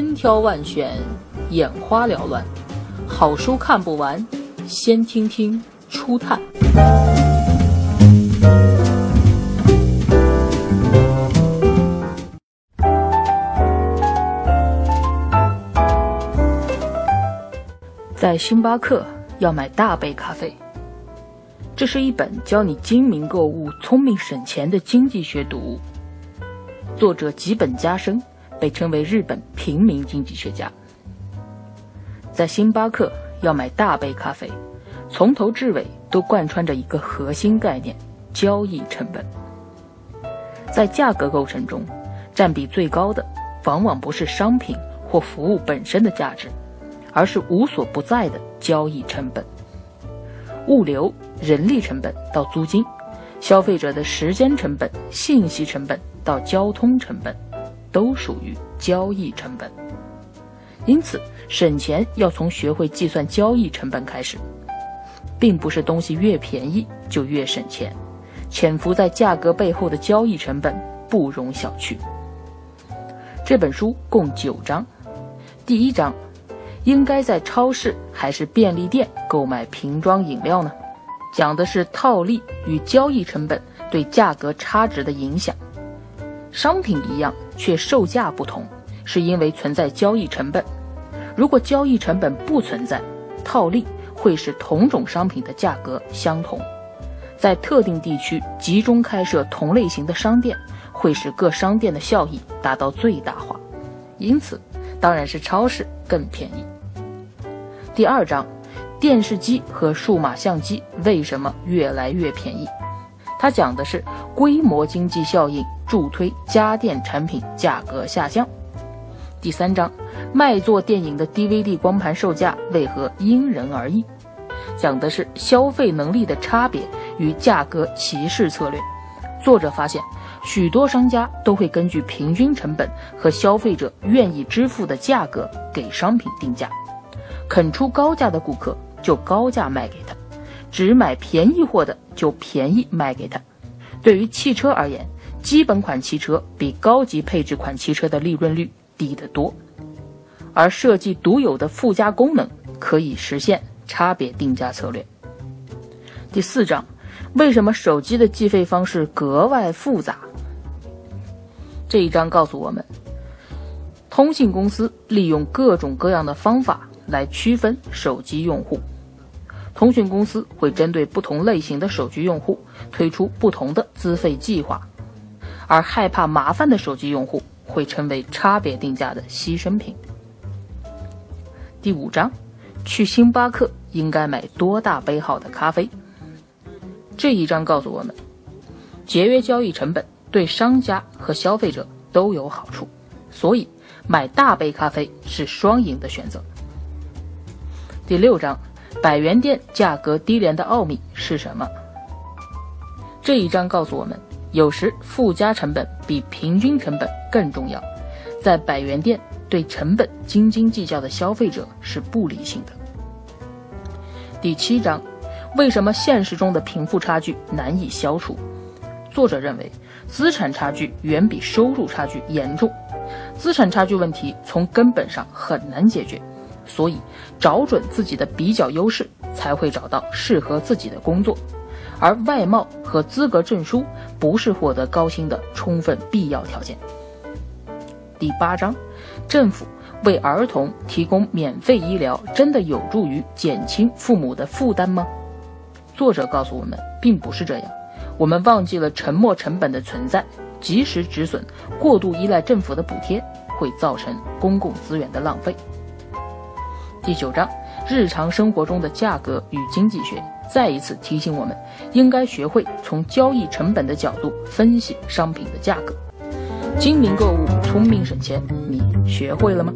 千挑万选，眼花缭乱，好书看不完，先听听初探。在星巴克要买大杯咖啡，这是一本教你精明购物、聪明省钱的经济学读物。作者吉本加生被称为日本平民经济学家。在星巴克要买大杯咖啡，从头至尾都贯穿着一个核心概念：交易成本。在价格构成中，占比最高的往往不是商品或服务本身的价值。而是无所不在的交易成本，物流、人力成本到租金，消费者的时间成本、信息成本到交通成本，都属于交易成本。因此，省钱要从学会计算交易成本开始，并不是东西越便宜就越省钱，潜伏在价格背后的交易成本不容小觑。这本书共九章，第一章。应该在超市还是便利店购买瓶装饮料呢？讲的是套利与交易成本对价格差值的影响。商品一样，却售价不同，是因为存在交易成本。如果交易成本不存在，套利会使同种商品的价格相同。在特定地区集中开设同类型的商店，会使各商店的效益达到最大化。因此。当然是超市更便宜。第二章，电视机和数码相机为什么越来越便宜？它讲的是规模经济效应助推家电产品价格下降。第三章，卖座电影的 DVD 光盘售价为何因人而异？讲的是消费能力的差别与价格歧视策略。作者发现。许多商家都会根据平均成本和消费者愿意支付的价格给商品定价，肯出高价的顾客就高价卖给他，只买便宜货的就便宜卖给他。对于汽车而言，基本款汽车比高级配置款汽车的利润率低得多，而设计独有的附加功能可以实现差别定价策略。第四章，为什么手机的计费方式格外复杂？这一章告诉我们，通信公司利用各种各样的方法来区分手机用户。通讯公司会针对不同类型的手机用户推出不同的资费计划，而害怕麻烦的手机用户会成为差别定价的牺牲品。第五章，去星巴克应该买多大杯号的咖啡？这一章告诉我们，节约交易成本。对商家和消费者都有好处，所以买大杯咖啡是双赢的选择。第六章，百元店价格低廉的奥秘是什么？这一章告诉我们，有时附加成本比平均成本更重要。在百元店，对成本斤斤计较的消费者是不理性的。第七章，为什么现实中的贫富差距难以消除？作者认为。资产差距远比收入差距严重，资产差距问题从根本上很难解决，所以找准自己的比较优势，才会找到适合自己的工作。而外貌和资格证书不是获得高薪的充分必要条件。第八章，政府为儿童提供免费医疗，真的有助于减轻父母的负担吗？作者告诉我们，并不是这样。我们忘记了沉没成本的存在，及时止损，过度依赖政府的补贴会造成公共资源的浪费。第九章，日常生活中的价格与经济学，再一次提醒我们，应该学会从交易成本的角度分析商品的价格。精明购物，聪明省钱，你学会了吗？